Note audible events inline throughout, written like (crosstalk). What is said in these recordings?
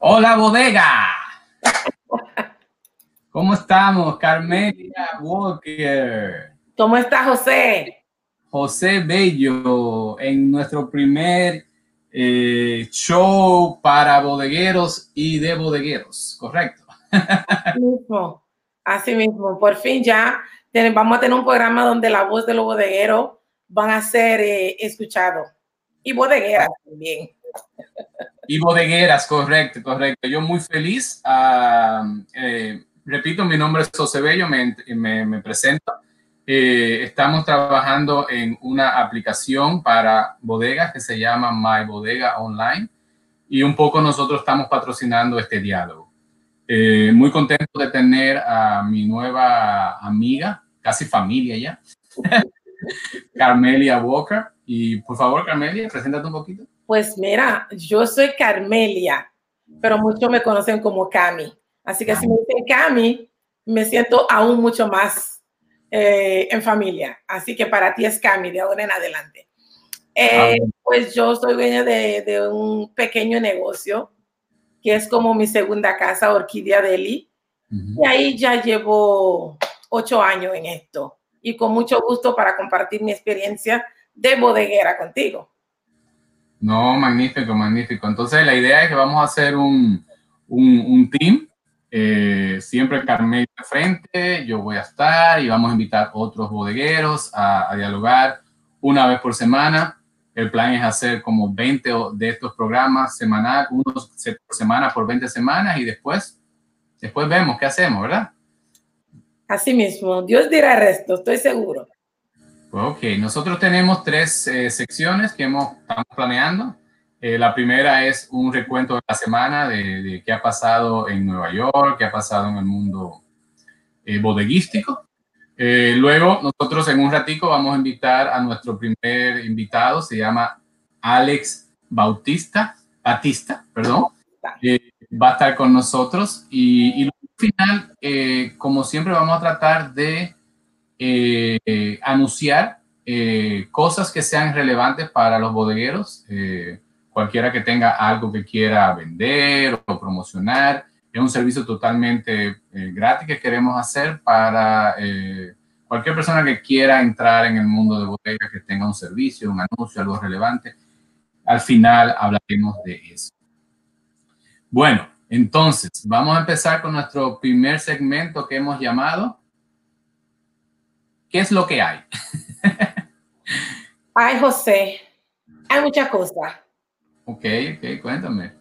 Hola, bodega. ¿Cómo estamos, Carmelia Walker? ¿Cómo está José? José Bello, en nuestro primer eh, show para bodegueros y de bodegueros, ¿correcto? Así (laughs) mismo, así mismo. Por fin ya vamos a tener un programa donde la voz de los bodegueros van a ser eh, escuchados. Y bodegueras también. Y bodegueras, correcto, correcto. Yo muy feliz. Ah, eh, repito, mi nombre es José Bello, me, me, presento. Eh, estamos trabajando en una aplicación para bodegas que se llama My Bodega Online y un poco nosotros estamos patrocinando este diálogo. Eh, muy contento de tener a mi nueva amiga, casi familia ya, (laughs) Carmelia Walker. Y por favor, Carmelia, preséntate un poquito. Pues mira, yo soy Carmelia, pero muchos me conocen como Cami. Así que si me dicen Cami, me siento aún mucho más eh, en familia. Así que para ti es Cami de ahora en adelante. Eh, ah, pues yo soy dueña de, un pequeño negocio que es como mi segunda casa, Orquídea Deli. Y ahí ya llevo ocho años en esto. Y con mucho gusto para compartir mi experiencia de bodeguera contigo. No, magnífico, magnífico. Entonces la idea es que vamos a hacer un, un, team. Eh, siempre Carmen de frente, yo voy a estar y vamos a invitar otros bodegueros a, dialogar una vez por semana. El plan es hacer como 20 de estos programas semanal, unos por semana por 20 semanas y después, después vemos qué hacemos, ¿verdad? Así mismo, Dios dirá resto, estoy seguro. Ok, nosotros tenemos tres eh, secciones que hemos, estamos planeando. Eh, la primera es un recuento de la semana de, qué ha pasado en Nueva York, qué ha pasado en el mundo eh, bodeguístico. luego, nosotros en un ratico vamos a invitar a nuestro primer invitado, se llama Alex Bautista, Batista, perdón. va a estar con nosotros y, y al final, como siempre, vamos a tratar de eh, anunciar eh, cosas que sean relevantes para los bodegueros, eh, cualquiera que tenga algo que quiera vender o promocionar. Es un servicio totalmente gratis que queremos hacer para cualquier persona que quiera entrar en el mundo de bodegas, que tenga un servicio, un anuncio, algo relevante. Al final hablaremos de eso. Bueno, entonces vamos a empezar con nuestro primer segmento que hemos llamado ¿Qué es lo que hay? (laughs) Ay, José, hay muchas cosas. Ok, ok, cuéntame.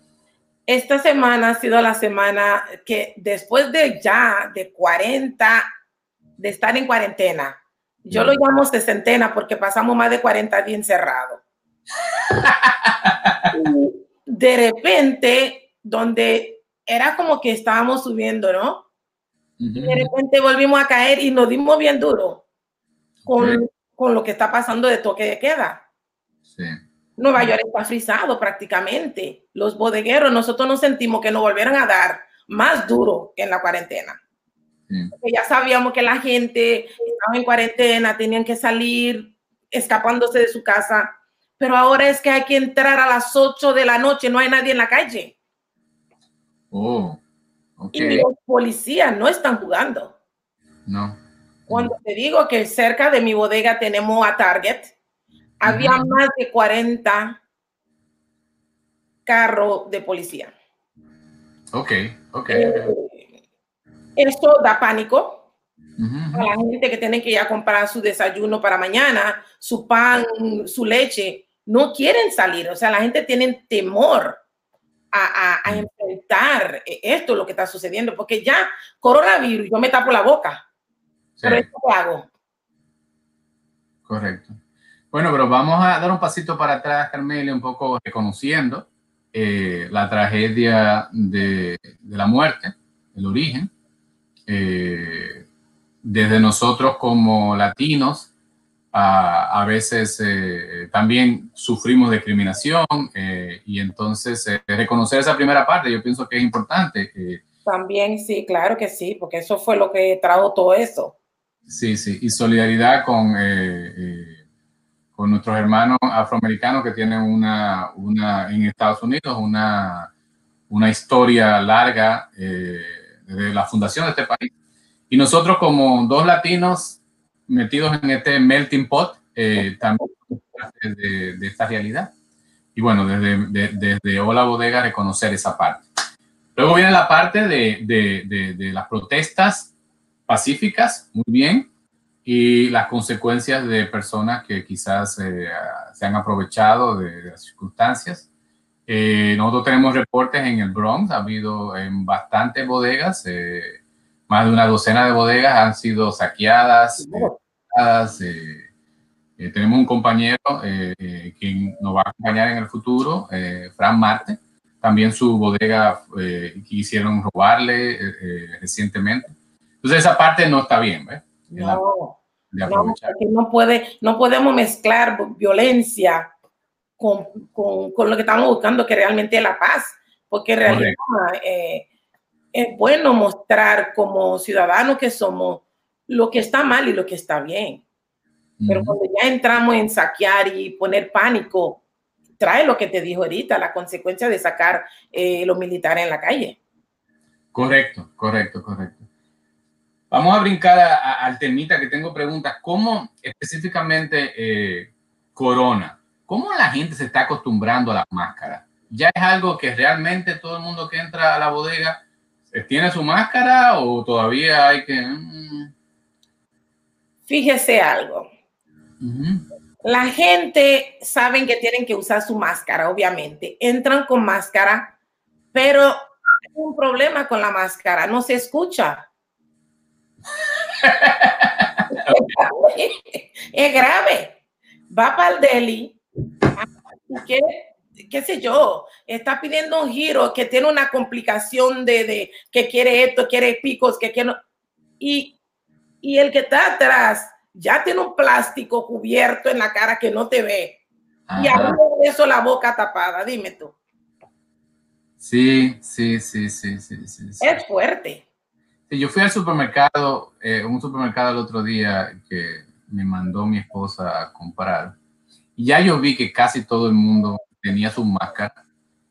Esta semana ha sido la semana que después de ya de 40, de estar en cuarentena, yo lo llamo sesentena porque pasamos más de 40 días encerrados. (laughs) de repente, donde era como que estábamos subiendo, ¿no? De repente volvimos a caer y nos dimos bien duro con, lo que está pasando de toque de queda. Nueva York está frisado prácticamente. Los bodegueros, nosotros nos sentimos que nos volvieron a dar más duro que en la cuarentena. ya sabíamos que la gente estaba en cuarentena, tenían que salir escapándose de su casa, pero ahora es que hay que entrar a las 8 de la noche, no hay nadie en la calle. Oh, Y los policías no están jugando. No. Cuando te digo que cerca de mi bodega tenemos a Target, había más de 40 carros de policía. Ok, ok. Eh, esto da pánico a la gente que tiene que ir a comprar su desayuno para mañana, su pan, su leche. No quieren salir, o sea, la gente tiene temor a, enfrentar esto, lo que está sucediendo, porque ya coronavirus, yo me tapo la boca hago. Correcto. Bueno, pero vamos a dar un pasito para atrás, Carmelia, un poco reconociendo eh, la tragedia de, la muerte, el origen. Eh, desde nosotros como latinos, a, veces eh, también sufrimos discriminación y entonces reconocer esa primera parte yo pienso que es importante. también sí, claro que sí, porque eso fue lo que trajo todo eso. Sí, sí, y solidaridad con, eh, eh, con nuestros hermanos afroamericanos que tienen una, una, en Estados Unidos, una, una historia larga eh, desde la fundación de este país. Y nosotros como dos latinos metidos en este melting pot, eh, también de, de, esta realidad. Y bueno, desde, desde Hola Bodega reconocer esa parte. Luego viene la parte de, de, de, las protestas pacíficas, muy bien, y las consecuencias de personas que quizás eh, se han aprovechado de, las circunstancias. Eh, nosotros tenemos reportes en el Bronx, ha habido en bastantes bodegas, eh, más de una docena de bodegas han sido saqueadas. tenemos un compañero que nos va a acompañar en el futuro, Fran Marte, también su bodega quisieron robarle recientemente. Entonces esa parte no está bien, ¿ves? No, no, no, puede, no podemos mezclar violencia con, con, con, lo que estamos buscando, que realmente es la paz, porque en realidad eh, es bueno mostrar como ciudadanos que somos lo que está mal y lo que está bien. Pero cuando ya entramos en saquear y poner pánico, trae lo que te dijo ahorita, la consecuencia de sacar eh, los militares en la calle. Correcto, correcto, correcto. Vamos a brincar al temita que tengo preguntas. ¿Cómo específicamente eh, Corona? ¿Cómo la gente se está acostumbrando a la máscara? ¿Ya es algo que realmente todo el mundo que entra a la bodega tiene su máscara o todavía hay que... Mm? Fíjese algo. La gente saben que tienen que usar su máscara, obviamente. Entran con máscara, pero hay un problema con la máscara, no se escucha es grave. Va para el deli y qué sé yo, está pidiendo un giro que tiene una complicación de, que quiere esto, quiere picos, que quiere... Y, y el que está atrás ya tiene un plástico cubierto en la cara que no te ve. Y ahora eso la boca tapada, dime tú. Sí, sí, sí, sí, sí, sí. Es fuerte yo fui al supermercado, eh, un supermercado el otro día que me mandó mi esposa a comprar. Y ya yo vi que casi todo el mundo tenía su máscara.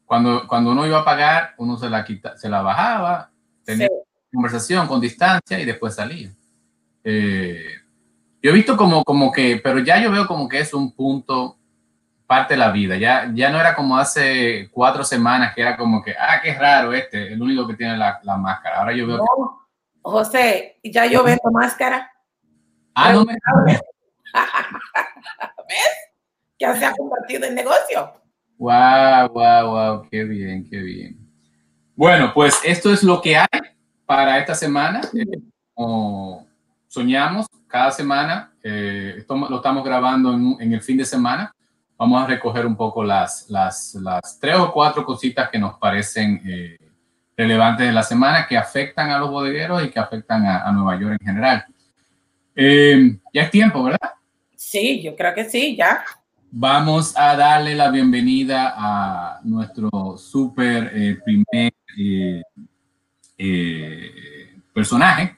Cuando, cuando uno iba a pagar, uno se la, quita, se la bajaba, tenía conversación con distancia y después salía. Eh, yo he visto como, como que, pero ya yo veo como que es un punto parte de la vida. Ya, ya no era como hace cuatro semanas que era como que, ah, qué raro este, el único que tiene la, la máscara. Ahora yo veo que José, ya yo vendo máscara. Ah, no me (laughs) ¿Ves? Que se ha convertido en negocio. Wow, wow, wow, qué bien, qué bien. Bueno, pues esto es lo que hay para esta semana. como soñamos, cada semana, eh, esto lo estamos grabando en, el fin de semana. Vamos a recoger un poco las, las, las tres o cuatro cositas que nos parecen eh, relevantes de la semana que afectan a los bodegueros y que afectan a, Nueva York en general. Eh, ya es tiempo, ¿verdad? Sí, yo creo que sí, ya. Vamos a darle la bienvenida a nuestro súper eh, primer eh, personaje.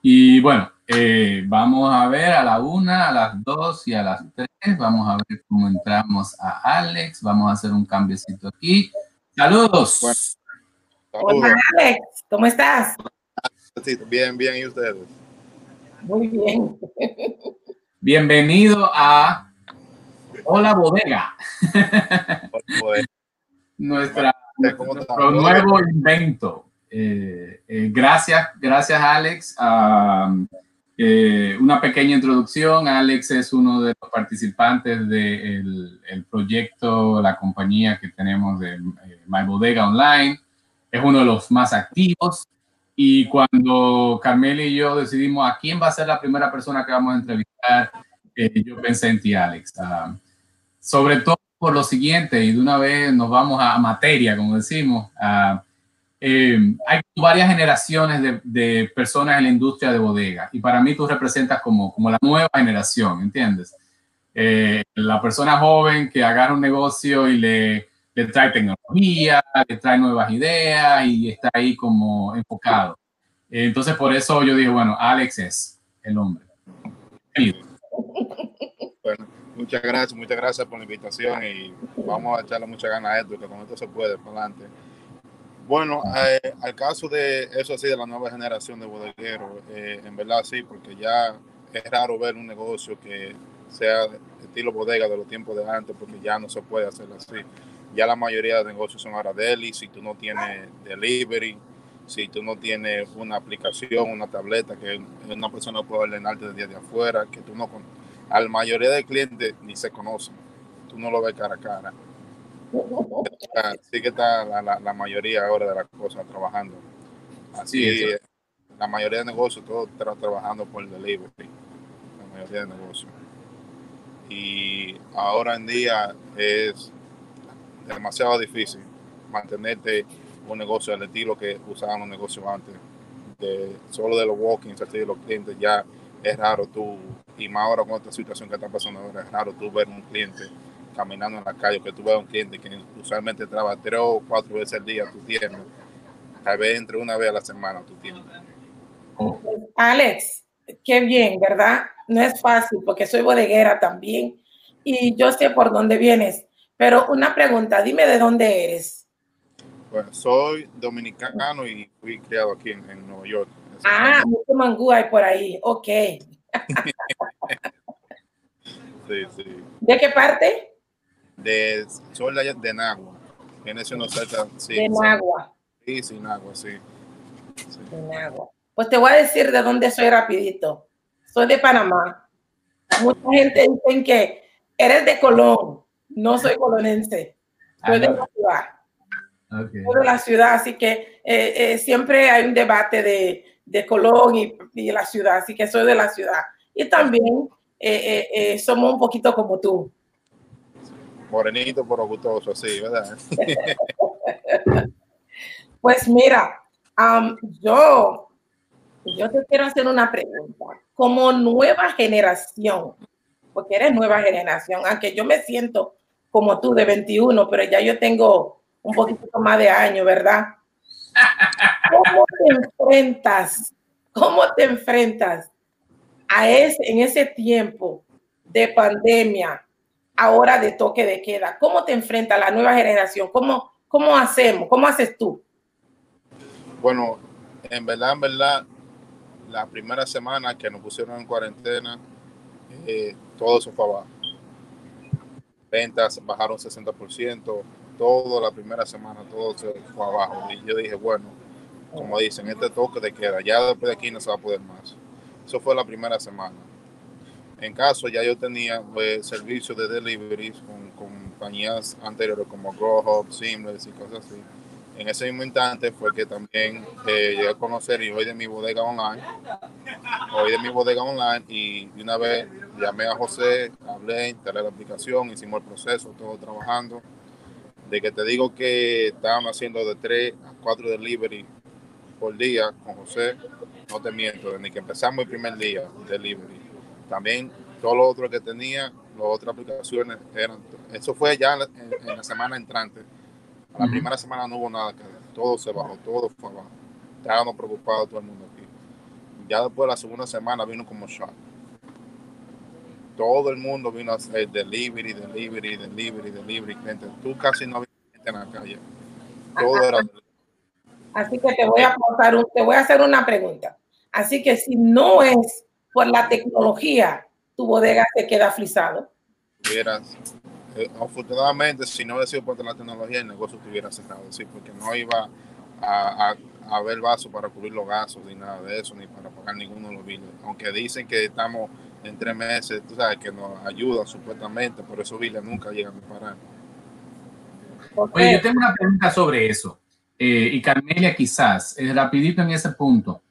y bueno, vamos a ver a la una, a las dos y a las tres. Vamos a ver cómo entramos a Alex. Vamos a hacer un cambiecito aquí. Saludos. Hola Alex, ¿cómo estás? Bien, bien, ¿y ustedes? Muy bien. Bienvenido a Hola Bodega. Nuestra, nuestro nuevo invento. Eh, eh, gracias, gracias Alex. Eh, una pequeña introducción. Alex es uno de los participantes del el proyecto, la compañía que tenemos de eh, My Bodega Online. Es uno de los más activos. Y cuando Carmela y yo decidimos a quién va a ser la primera persona que vamos a entrevistar, eh, yo pensé en ti, Alex. Ah, sobre todo por lo siguiente, y de una vez nos vamos a materia, como decimos. Uh, eh, hay varias generaciones de, personas en la industria de bodega y para mí tú representas como, como la nueva generación, ¿entiendes? Eh, la persona joven que agarra un negocio y le, le, trae tecnología, le trae nuevas ideas y está ahí como enfocado. entonces por eso yo digo, bueno, Alex es el hombre. Bueno, Muchas gracias, muchas gracias por la invitación y vamos a echarle muchas ganas a esto, que con esto se puede, para adelante. Bueno, eh, al caso de eso así, de la nueva generación de bodegueros, eh, en verdad sí, porque ya es raro ver un negocio que sea estilo bodega de los tiempos de antes, porque ya no se puede hacer así. Ya la mayoría de negocios son ahora deli, si tú no tienes delivery, si tú no tienes una aplicación, una tableta que una persona puede ordenarte desde de afuera, que tú no a la mayoría de clientes ni se conocen, tú no lo ves cara a cara. Así que está la, mayoría ahora de las cosas trabajando. Así, la mayoría de negocios, todos están trabajando por delivery, la mayoría de negocios. Y ahora en día es demasiado difícil mantenerte un negocio del estilo que usaban los negocios antes, de, solo de los walkings, así de los clientes, ya es raro tú, y más ahora con esta situación que está pasando ahora, es raro tú ver un cliente caminando en la calle, que tú veas un cliente que usualmente trabaja tres o cuatro veces al día tu tienda, tal vez entre una vez a la semana tu tienda. Alex, qué bien, ¿verdad? No es fácil porque soy bodeguera también y yo sé por dónde vienes, pero una pregunta, dime de dónde eres. Bueno, soy dominicano y fui criado aquí en, Nueva York. Ah, mucho mangú hay por ahí, ok. (laughs) sí, sí. ¿De qué parte? De, soy de, de Nagua. Viene siendo cerca, sí. De Nagua. Sí, sí, Nagua, sí. De Nagua. Pues te voy a decir de dónde soy rapidito. Soy de Panamá. Mucha gente dice que eres de Colón. No soy colonense. Soy de la ciudad. Okay. de la ciudad, así que eh, eh, siempre hay un debate de, de Colón y, y, la ciudad, así que soy de la ciudad. Y también eh, somos un poquito como tú. Morenito, pero gustoso, sí, ¿verdad? (laughs) pues mira, yo, yo te quiero hacer una pregunta. Como nueva generación, porque eres nueva generación, aunque yo me siento como tú de 21, pero ya yo tengo un poquito más de años, ¿verdad? ¿Cómo te enfrentas? ¿Cómo te enfrentas a ese, en ese tiempo de pandemia, ahora de toque de queda? ¿Cómo te enfrenta la nueva generación? ¿Cómo, cómo hacemos? ¿Cómo haces tú? Bueno, en verdad, en verdad, la primera semana que nos pusieron en cuarentena, eh, todo eso fue abajo. Ventas bajaron 60%, toda la primera semana, todo se fue abajo. Y yo dije, bueno, como dicen, este toque de queda, ya después de aquí no se va a poder más. Eso fue la primera semana. En caso, ya yo tenía pues, servicios de delivery con, compañías anteriores como GrowHub, Seamless y cosas así. En ese mismo instante fue que también eh, llegué a conocer y hoy de mi bodega online, hoy de mi bodega online y una vez llamé a José, hablé, instalé la aplicación, hicimos el proceso, todo trabajando de que te digo que estábamos haciendo de 3 a 4 delivery por día con José, no te miento, desde que empezamos el primer día, delivery. También todo lo otro que tenía, las otras aplicaciones eran, eso fue ya en, la semana entrante. La primera semana no hubo nada que todo se bajó, todo fue abajo. Estábamos preocupados todo el mundo aquí. Ya después de la segunda semana vino como shock todo el mundo vino a hacer delivery, delivery, delivery, delivery, gente. Tú casi no había gente en la calle. Todo era Así que te voy a pasar te voy a hacer una pregunta. Así que si no es por la tecnología, tu bodega se queda frisado. Vieras, eh, afortunadamente, si no hubiera sido por la tecnología, el negocio estuviera cerrado, sí, porque no iba a, a, a haber vaso para cubrir los gastos, ni nada de eso, ni para pagar ninguno de los biles. Aunque dicen que estamos en tres meses, tú sabes, que nos ayudan supuestamente, por eso Vila nunca llega a parar. Oye, yo tengo una pregunta sobre eso. Eh, y Carmelia quizás, es rapidito en ese punto.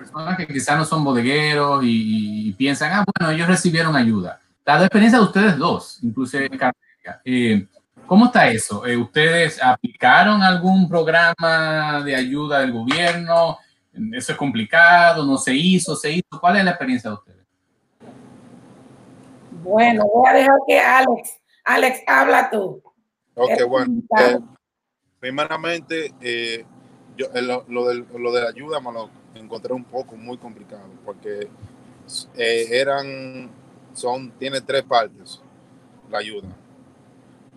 Personas que quizás no son bodegueros y, piensan, ah, bueno, ellos recibieron ayuda. La experiencia de ustedes dos, incluso Carmelia. Eh, ¿Cómo está eso? Eh, ¿Ustedes aplicaron algún programa de ayuda del gobierno? ¿Eso es complicado? ¿No se hizo? ¿Se hizo? ¿Cuál es la experiencia de ustedes? Bueno, voy a dejar que Alex, Alex, habla tú. Ok, bueno. Eh, primeramente, eh, yo, eh, lo, lo, de, lo de la ayuda me lo encontré un poco muy complicado porque eran son, tiene tres partes la ayuda.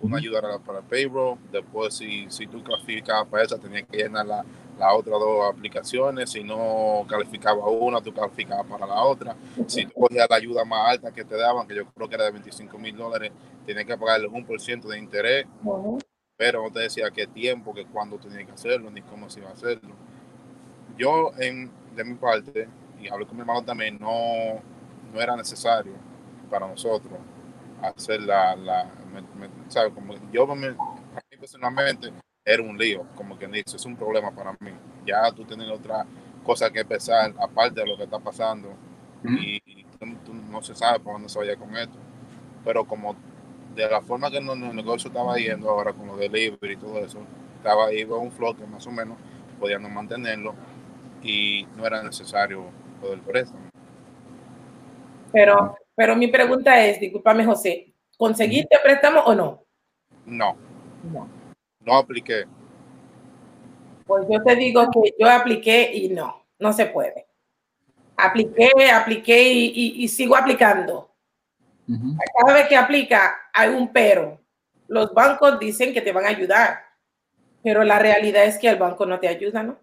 Una ayuda para el payroll, después si, si tú calificabas para esa, tenías que llenar las la otras dos aplicaciones, si no calificaba una, tú calificabas para la otra. Si tú cogías la ayuda más alta que te daban, que yo creo que era de 25 mil dólares, tienes que pagarle un por ciento de interés, pero no te decía qué tiempo, que cuándo tenías que hacerlo, ni cómo se iba a hacerlo. Yo, en, de mi parte, y hablé con mi hermano también, no, no era necesario para nosotros hacer la, la Como yo, a mí personalmente, era un lío, como quien dice, es un problema para mí. Ya tú tienes otra cosa que pensar, aparte de lo que está pasando, y, tú, no se sabe por dónde se vaya con esto. Pero como de la forma que el negocio estaba yendo ahora con los delivery y todo eso, estaba ahí con un flow que más o menos podíamos mantenerlo y no era necesario lo del préstamo. Pero, pero mi pregunta es, discúlpame José, ¿conseguiste préstamo o no? No. No. No apliqué. Pues yo te digo que yo apliqué y no, no se puede. Apliqué, apliqué y, sigo aplicando. Cada vez que aplica hay un pero. Los bancos dicen que te van a ayudar, pero la realidad es que el banco no te ayuda, ¿no?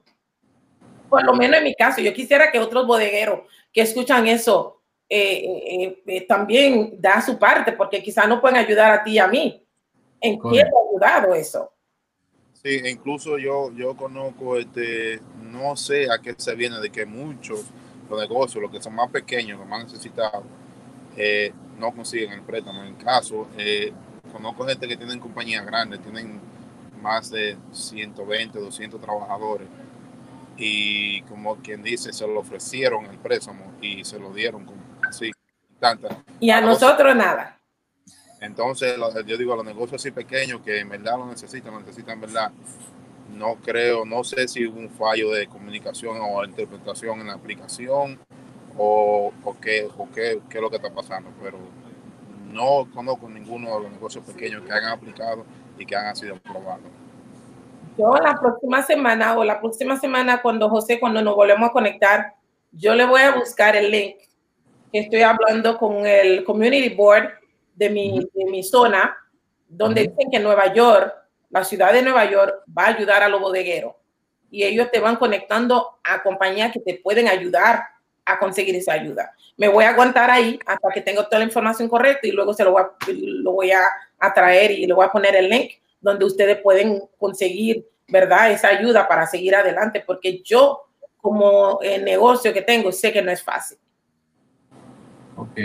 Por lo menos en mi caso, yo quisiera que otros bodegueros que escuchan eso eh, eh, eh, también da su parte, porque quizás no pueden ayudar a ti y a mí. ¿En qué ha ayudado eso? Sí, incluso yo, yo conozco, este, no sé a qué se viene de que muchos los negocios, los que son más pequeños, los más necesitados, no consiguen el préstamo. En caso, conozco gente que tienen compañías grandes, tienen más de 120, 200 trabajadores y como quien dice, se lo ofrecieron el préstamo y se lo dieron como así. Tanta. Y a nosotros nada. Entonces, yo digo, los negocios así pequeños que en verdad lo necesitan, lo necesitan en verdad, no creo, no sé si hubo un fallo de comunicación o interpretación en la aplicación o, o, qué, o qué, qué, es lo que está pasando, pero no conozco ninguno de los negocios pequeños que hayan aplicado y que hayan sido aprobados. Yo la próxima semana o la próxima semana cuando José, cuando nos volvemos a conectar, yo le voy a buscar el link estoy hablando con el Community Board de mi, de mi zona, donde dicen que Nueva York, la ciudad de Nueva York, va a ayudar a los bodegueros. Y ellos te van conectando a compañías que te pueden ayudar a conseguir esa ayuda. Me voy a aguantar ahí hasta que tenga toda la información correcta y luego se lo voy a, lo voy a, a traer y le voy a poner el link donde ustedes pueden conseguir, ¿verdad? Esa ayuda para seguir adelante, porque yo como el negocio que tengo sé que no es fácil. Ok.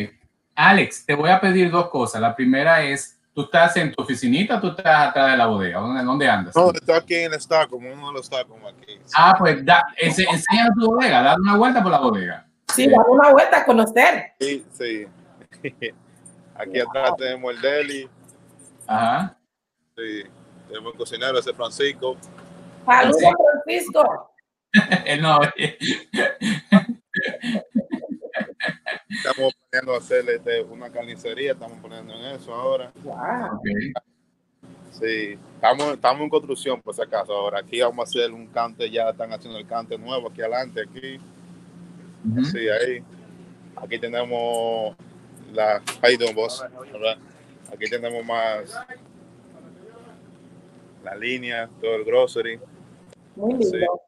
Alex, te voy a pedir dos cosas. La primera es, ¿tú estás en tu oficinita o tú estás atrás de la bodega? ¿Dónde, dónde andas? No, estoy aquí en el como uno de los como aquí. Ah, pues da, enseña tu bodega, dale una vuelta por la bodega. Sí, dale una vuelta a conocer. Sí, sí. (laughs) Aquí atrás tenemos el deli. Ajá. Sí, tenemos el cocinero, ese Francisco. Saludos, Francisco. (laughs) el no. Estamos planeando hacer este, una carnicería, estamos poniendo en eso ahora. Wow. Sí, estamos, estamos en construcción por si acaso. Ahora aquí vamos a hacer un cante, ya están haciendo el cante nuevo aquí adelante, aquí. Sí, ahí. Aquí tenemos la boss, Aquí tenemos más la línea, todo el grocery. Muy lindo.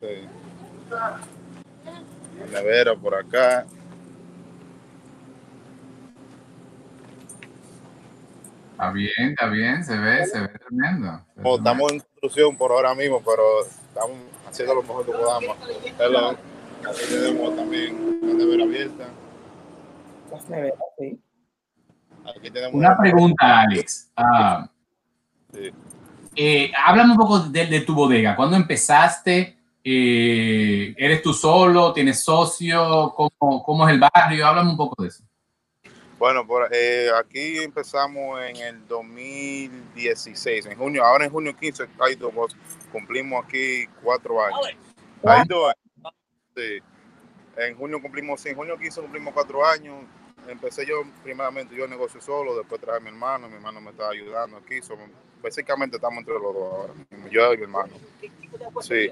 Sí. sí. La nevera por acá. Está bien, está bien, se ve, se ve tremendo. estamos en construcción por ahora mismo, pero estamos haciendo lo mejor que podamos. Aquí tenemos también una nevera abierta. Las neveras, sí. Aquí tenemos una pregunta, Alex. Ah, sí. Eh, háblame un poco de, de, tu bodega. ¿Cuándo empezaste? Eh, ¿Eres tú solo? ¿Tienes socio? ¿Cómo, ¿Cómo, es el barrio? Háblame un poco de eso. Bueno, por, eh, aquí empezamos en el 2016, en junio, ahora en junio 15, cumplimos aquí cuatro años. Hay dos años. Sí. En junio cumplimos, sí, en junio 15 cumplimos cuatro años. Empecé yo, primeramente, yo negocio solo, después traje a mi hermano, mi hermano me estaba ayudando aquí. Somos, básicamente estamos entre los dos ahora, yo y mi hermano. Sí.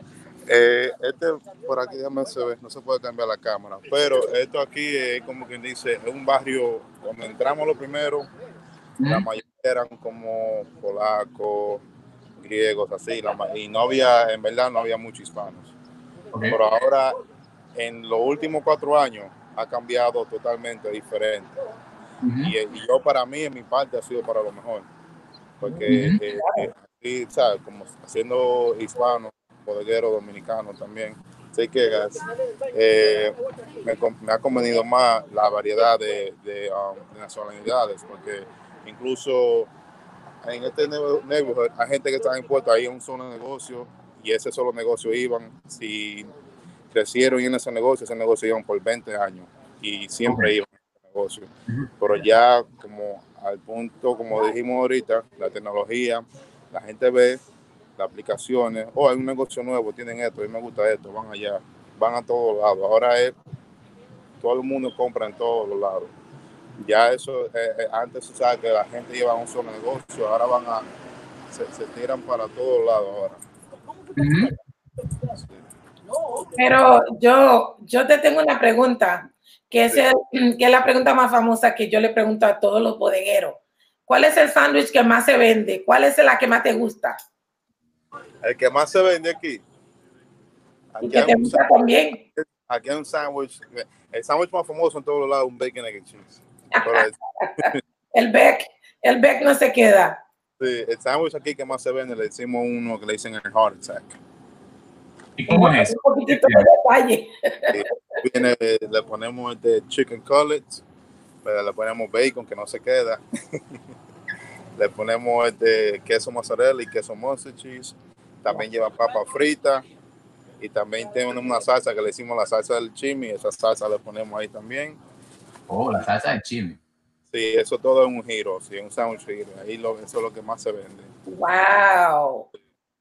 Eh, este por aquí ya se ve, no se puede cambiar la cámara, pero esto aquí es como quien dice, es un barrio donde entramos lo primero, la mayoría eran como polacos, griegos, así, y no había, en verdad no había muchos hispanos. Pero ahora, en los últimos cuatro años, ha cambiado totalmente diferente. y, yo para mí, en mi parte, ha sido para lo mejor. Porque eh, eh, ¿sabes? Como siendo hispano, bodeguero dominicano también, sé que eh, me, ha convenido más la variedad de, de, um, de nacionalidades, porque incluso en este neighborhood hay gente que está impuesta ahí en un solo negocio y ese solo negocio iban, si crecieron en ese negocio, ese negocio iban por 20 años y siempre iban en ese negocio. Pero ya como al punto, como dijimos ahorita, la tecnología, la gente ve las aplicaciones, o oh, hay un negocio nuevo, tienen esto, a mí me gusta esto, van allá, van a todos lados. Ahora es, todo el mundo compra en todos los lados. Ya eso, eh, eh, antes se sabe que la gente lleva un solo negocio, ahora van a, se, tiran para todos lados ahora. Pero yo, yo te tengo una pregunta, que es, que es la pregunta más famosa que yo le pregunto a todos los bodegueros. ¿Cuál es el sándwich que más se vende? ¿Cuál es la que más te gusta? El que más se vende aquí. Aquí que te gusta también. Aquí hay un sándwich. El sándwich más famoso en todos los lados un bacon egg and cheese. (laughs) el Beck, el Beck no se queda. Sí, el sándwich aquí que más se vende, le decimos uno que le dicen el heart attack. ¿Y cómo es Un poquitito de detalle. Viene, le ponemos este chicken cutlets, le ponemos bacon que no se queda. (laughs) le ponemos este queso mozzarella y queso monster cheese. También lleva papa frita y también tenemos una salsa que le decimos la salsa del chimi. Esa salsa le ponemos ahí también. Oh, la salsa de chile. Sí, eso todo es un giro, sí, un sándwich giro. Ahí lo, eso es lo que más se vende. ¡Wow!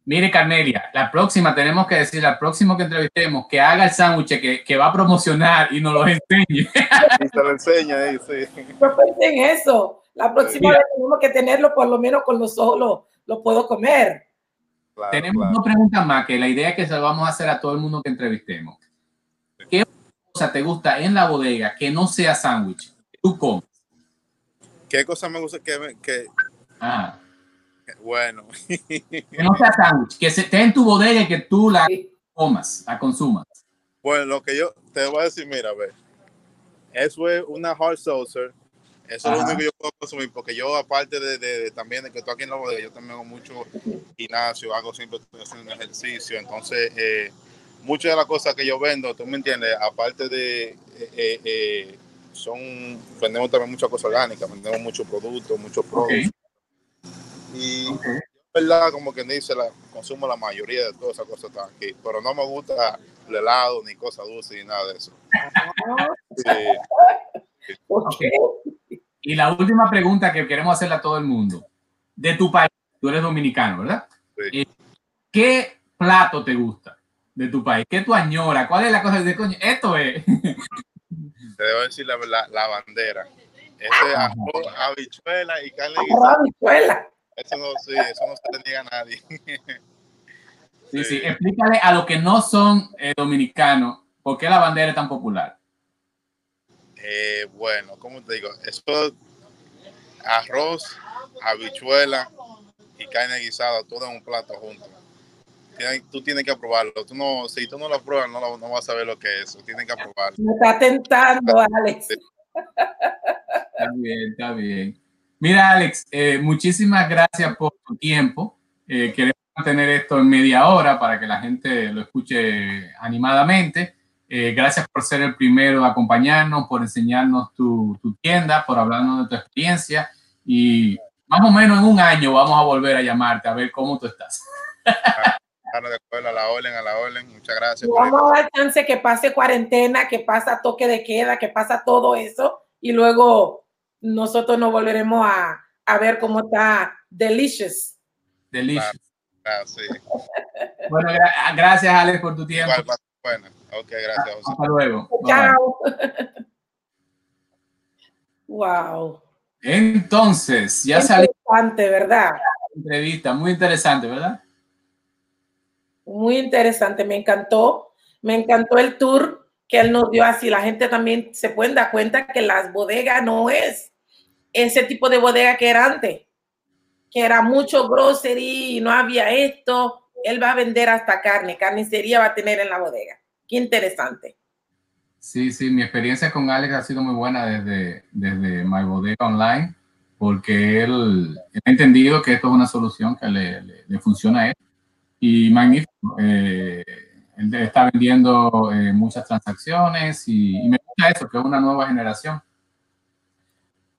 Mire, Carmelia, la próxima tenemos que decir, la próxima que entrevistemos, que haga el sándwich que, que, va a promocionar y nos lo enseñe. (laughs) Y se lo enseña ahí, sí. No en eso. La próxima vez tenemos que tenerlo por lo menos con los ojos, lo, puedo comer. tenemos una pregunta más, que la idea es que se lo vamos a hacer a todo el mundo que entrevistemos. ¿Qué cosa te gusta en la bodega que no sea sándwich? Tú comes. ¿Qué cosa me gusta que... que... Ah. Bueno. que no sea sándwich, que esté en tu bodega y que tú la comas, la consumas. Bueno, lo que yo te voy a decir, mira, a ver. Eso es una hard saucer. Eso es lo único que yo puedo consumir, porque yo, aparte de, de, también de que estoy aquí en la bodega, yo también hago mucho gimnasio, hago siempre estoy haciendo ejercicio. Entonces, eh, muchas de las cosas que yo vendo, tú me entiendes, aparte de, eh, eh, eh son, vendemos también muchas cosas orgánicas, vendemos muchos productos, muchos productos. Y verdad, como quien dice, la, consumo la mayoría de todas esas cosas están aquí, pero no me gusta el helado, ni cosas dulces, ni nada de eso. Y la última pregunta que queremos hacerle a todo el mundo. De tu país, tú eres dominicano, ¿verdad? Sí. ¿Qué plato te gusta? de tu país? ¿Qué tú añoras? ¿Cuál es la cosa de coño? Esto es. Te debo decir la, verdad, la bandera. Ese arroz, habichuela y carne guisada. Eso no, sí, eso no se le niega a nadie. (laughs) Sí, sí, explícale a los que no son eh, dominicanos por qué la bandera es tan popular. Eh, bueno, ¿cómo te digo? Eso arroz, habichuela y carne guisada, todo en un plato junto tú tienes que aprobarlo. Tú no, si tú no lo apruebas, no, no vas a saber lo que es eso. Tienes que aprobarlo. Me está tentando, Alex. Está bien, está bien. Mira, Alex, eh, muchísimas gracias por tu tiempo. Eh, queremos mantener esto en media hora para que la gente lo escuche animadamente. Eh, gracias por ser el primero de acompañarnos, por enseñarnos tu, tu tienda, por hablarnos de tu experiencia. Y más o menos en un año vamos a volver a llamarte a ver cómo tú estás. a la orden, a la orden. Muchas gracias. Vamos a dar chance que pase cuarentena, que pasa toque de queda, que pasa todo eso y luego nosotros nos volveremos a, a ver cómo está Delicious. Delicious. Ah, sí. (laughs) bueno, gracias Alex por tu tiempo. bueno, ok, gracias. José. Hasta luego. Chao. (laughs) wow. Entonces, ya salió. Interesante, ¿verdad? Entrevista, muy interesante, ¿verdad? Muy interesante, me encantó. Me encantó el tour que él nos dio así. La gente también se puede dar cuenta que las bodegas no es ese tipo de bodega que era antes, que era mucho grocery y no había esto. Él va a vender hasta carne, carnicería va a tener en la bodega. Qué interesante. Sí, sí, mi experiencia con Alex ha sido muy buena desde, desde My Bodega Online, porque él, ha entendido que esto es una solución que le, le, funciona a él. Y magnífico. Eh, él está vendiendo eh, muchas transacciones y, me gusta eso, que es una nueva generación.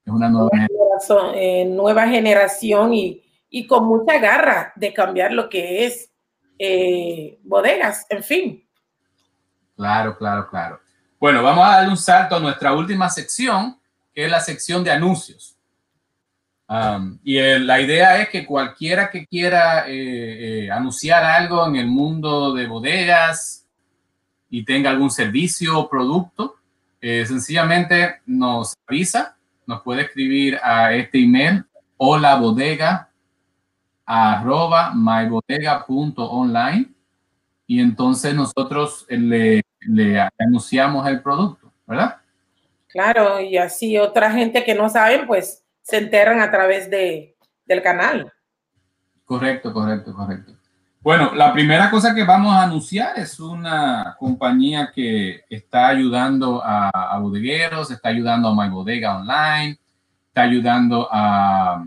Es una nueva, generación, eh, nueva generación y, y, con mucha garra de cambiar lo que es bodegas, en fin. Claro, claro, claro. Bueno, vamos a darle un salto a nuestra última sección, que es la sección de anuncios. Um, y la idea es que cualquiera que quiera eh, eh, anunciar algo en el mundo de bodegas y tenga algún servicio o producto, eh, sencillamente nos avisa, nos puede escribir a este email hola bodega arroba mybodega.online y entonces nosotros le le anunciamos el producto, ¿verdad? Claro, y así otra gente que no sabe, pues se enteran a través de, del canal. Correcto, correcto, correcto. Bueno, la primera cosa que vamos a anunciar es una compañía que está ayudando a, a bodegueros, está ayudando a My Bodega Online, está ayudando a,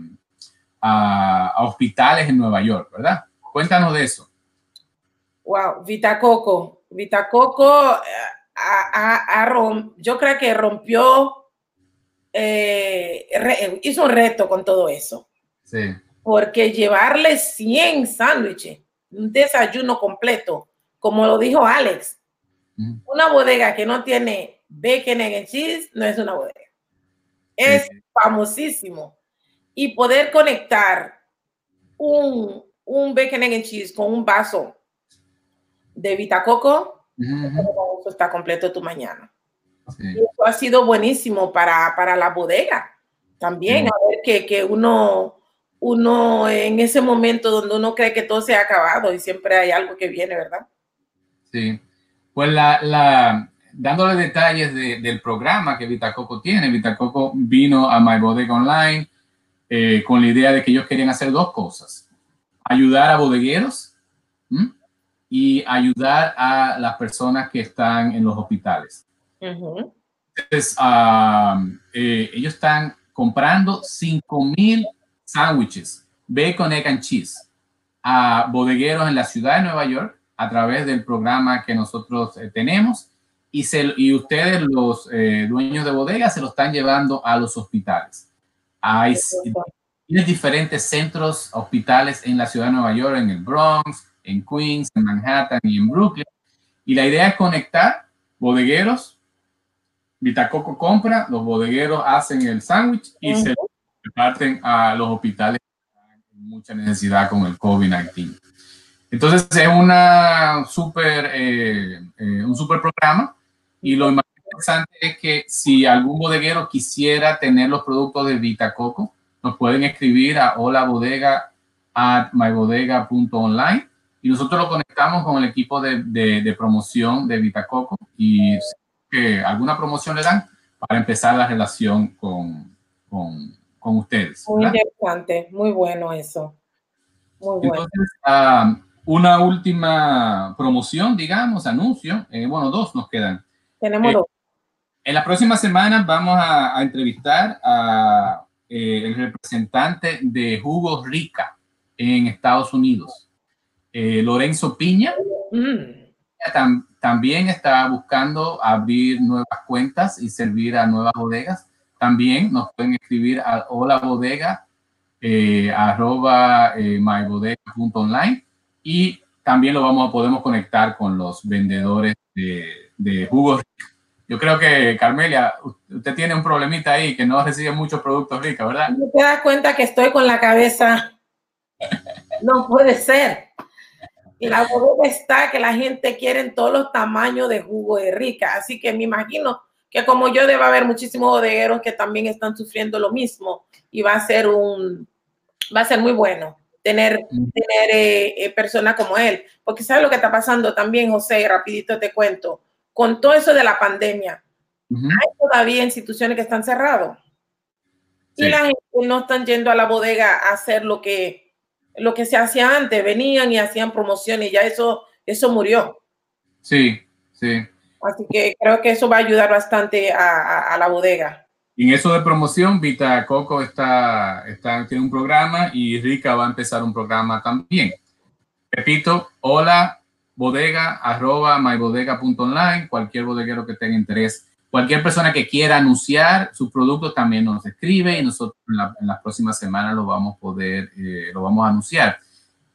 a, a hospitales en Nueva York, ¿verdad? Cuéntanos de eso. Wow, Vita Coco. Vitacoco eh, yo creo que rompió, eh, hizo un reto con todo eso. Sí. Porque llevarle 100 sándwiches, un desayuno completo, como lo dijo Alex, una bodega que no tiene bacon and cheese no es una bodega. Es famosísimo. Y poder conectar un, un bacon and cheese con un vaso de Vitacoco, está completo tu mañana. Eso ha sido buenísimo para, para la bodega también, a ver que, que, uno, uno en ese momento donde uno cree que todo se ha acabado y siempre hay algo que viene, ¿verdad? Sí, pues la, la dándole detalles del programa que Vitacoco tiene, Vitacoco vino a My Bodega Online eh, con la idea de que ellos querían hacer dos cosas, ayudar a bodegueros, y ayudar a las personas que están en los hospitales. Entonces, eh, ellos están comprando 5 mil sándwiches, bacon, egg and cheese, a bodegueros en la ciudad de Nueva York a través del programa que nosotros eh, tenemos y, se, y ustedes, los eh, dueños de bodegas, se lo están llevando a los hospitales. Hay diferentes centros hospitales en la ciudad de Nueva York, en el Bronx, en Queens, en Manhattan y en Brooklyn. Y la idea es conectar bodegueros. Vitacoco compra, los bodegueros hacen el sándwich y se reparten a los hospitales con mucha necesidad con el COVID-19. Entonces es una super, eh, eh, un super programa y lo más interesante es que si algún bodeguero quisiera tener los productos de Vitacoco, nos pueden escribir a hola bodega at mybodega.online y nosotros lo conectamos con el equipo de, de, promoción de Vitacoco y que alguna promoción le dan para empezar la relación con, con, con ustedes. Muy interesante, muy bueno eso. Muy bueno. Entonces, ah, una última promoción, digamos, anuncio. Eh, bueno, dos nos quedan. Tenemos eh, dos. En la próxima semana vamos a, a entrevistar a eh, el representante de Jugo Rica en Estados Unidos. Eh, Lorenzo Piña mm. también está buscando abrir nuevas cuentas y servir a nuevas bodegas. También nos pueden escribir a hola bodega eh, arroba eh, mybodega.online y también lo vamos a podemos conectar con los vendedores de, de jugos. Yo creo que, Carmelia, usted tiene un problemita ahí que no recibe muchos productos ricos, ¿verdad? No te das cuenta que estoy con la cabeza. No puede ser. Y la bodega está que la gente quiere en todos los tamaños de jugo de rica. Así que me imagino que como yo debe haber muchísimos bodegueros que también están sufriendo lo mismo y va a ser un, va a ser muy bueno. tener, tener eh, eh, personas como él. Porque ¿sabes lo que está pasando también, José? Rapidito te cuento. Con todo eso de la pandemia, hay todavía instituciones que están cerradas. Y la gente no están yendo a la bodega a hacer lo que, lo que se hacía antes. Venían y hacían promociones y ya eso, eso murió. Sí, sí. Así que creo que eso va a ayudar bastante a, a la bodega. Y en eso de promoción, Vita Coco está, está, tiene un programa y Rica va a empezar un programa también. Repito, hola bodega arroba mybodega.online, cualquier bodeguero que tenga interés, cualquier persona que quiera anunciar su producto también nos escribe y nosotros en, las próximas semanas lo vamos a poder, eh, lo vamos a anunciar.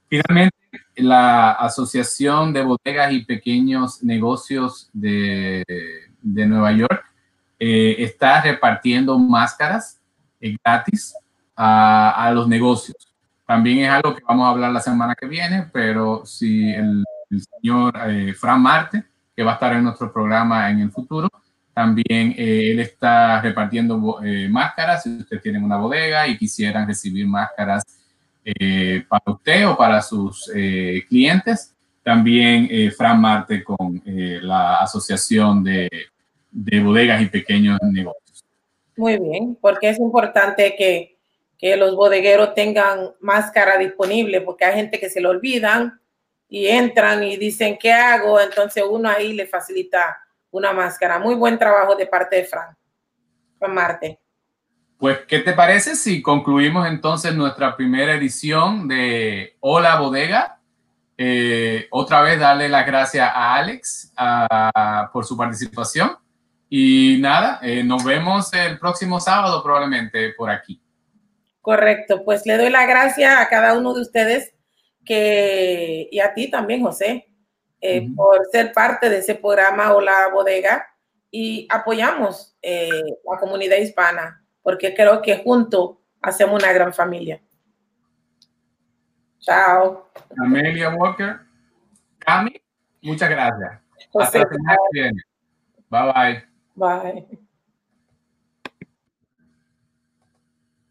Finalmente, la Asociación de Bodegas y Pequeños Negocios de, Nueva York eh, está repartiendo máscaras eh, gratis a, los negocios. También es algo que vamos a hablar la semana que viene, pero si el, señor eh, Fran Marte, que va a estar en nuestro programa en el futuro, también él está repartiendo máscaras. Si usted tiene una bodega y quisieran recibir máscaras para usted o para sus clientes, también Fran Marte con la Asociación de de bodegas y pequeños negocios. Muy bien, porque es importante que, que los bodegueros tengan máscara disponible, porque hay gente que se lo olvidan y entran y dicen, ¿qué hago? Entonces uno ahí le facilita una máscara. Muy buen trabajo de parte de Fran. Fran Marte. Pues, ¿qué te parece si concluimos entonces nuestra primera edición de Hola Bodega? Eh, otra vez darle las gracias a Alex por su participación. Y nada, eh, nos vemos el próximo sábado probablemente por aquí. Correcto, pues le doy la gracia a cada uno de ustedes que, y a ti también, José, eh, por ser parte de ese programa o la bodega. Y apoyamos eh, la comunidad hispana, porque creo que juntos hacemos una gran familia. Chao. Amelia Walker. Cami, muchas gracias. Hasta la semana que viene. Bye bye. Bye.